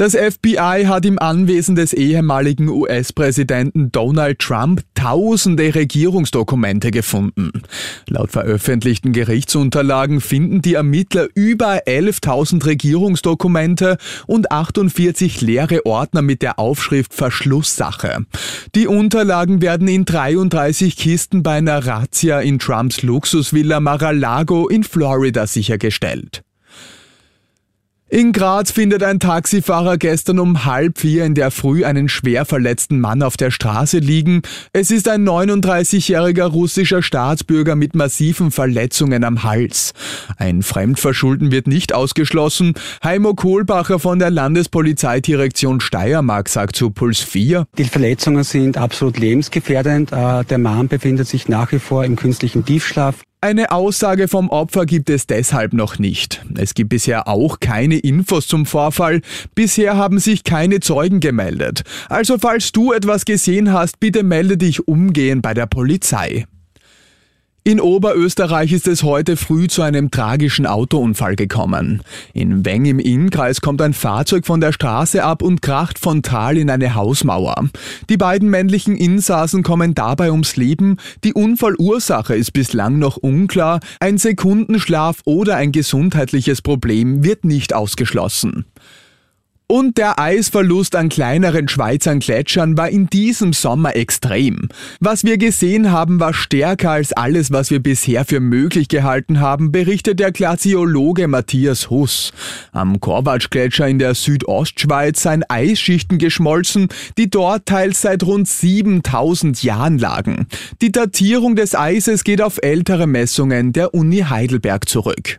Das FBI hat im Anwesen des ehemaligen US-Präsidenten Donald Trump tausende Regierungsdokumente gefunden. Laut veröffentlichten Gerichtsunterlagen finden die Ermittler über 11.000 Regierungsdokumente und 48 leere Ordner mit der Aufschrift Verschlusssache. Die Unterlagen werden in 33 Kisten bei einer Razzia in Trumps Luxusvilla Mar-a-Lago in Florida sichergestellt. In Graz findet ein Taxifahrer gestern um halb vier in der Früh einen schwer verletzten Mann auf der Straße liegen. Es ist ein 39-jähriger russischer Staatsbürger mit massiven Verletzungen am Hals. Ein Fremdverschulden wird nicht ausgeschlossen. Heimo Kohlbacher von der Landespolizeidirektion Steiermark sagt zu Puls 4. Die Verletzungen sind absolut lebensgefährdend. Äh, der Mann befindet sich nach wie vor im künstlichen Tiefschlaf. Eine Aussage vom Opfer gibt es deshalb noch nicht. Es gibt bisher auch keine Infos zum Vorfall. Bisher haben sich keine Zeugen gemeldet. Also falls du etwas gesehen hast, bitte melde dich umgehend bei der Polizei. In Oberösterreich ist es heute früh zu einem tragischen Autounfall gekommen. In Weng im Innkreis kommt ein Fahrzeug von der Straße ab und kracht frontal in eine Hausmauer. Die beiden männlichen Insassen kommen dabei ums Leben. Die Unfallursache ist bislang noch unklar. Ein Sekundenschlaf oder ein gesundheitliches Problem wird nicht ausgeschlossen. Und der Eisverlust an kleineren Schweizern Gletschern war in diesem Sommer extrem. Was wir gesehen haben, war stärker als alles, was wir bisher für möglich gehalten haben, berichtet der Glaziologe Matthias Huss. Am Korvatsch-Gletscher in der Südostschweiz seien Eisschichten geschmolzen, die dort teils seit rund 7000 Jahren lagen. Die Datierung des Eises geht auf ältere Messungen der Uni Heidelberg zurück.